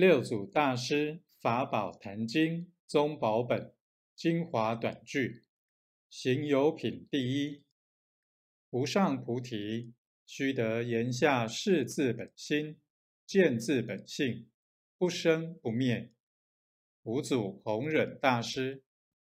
六祖大师法宝坛经宗宝本精华短句行有品第一。无上菩提须得言下是自本心见自本性不生不灭。五祖弘忍大师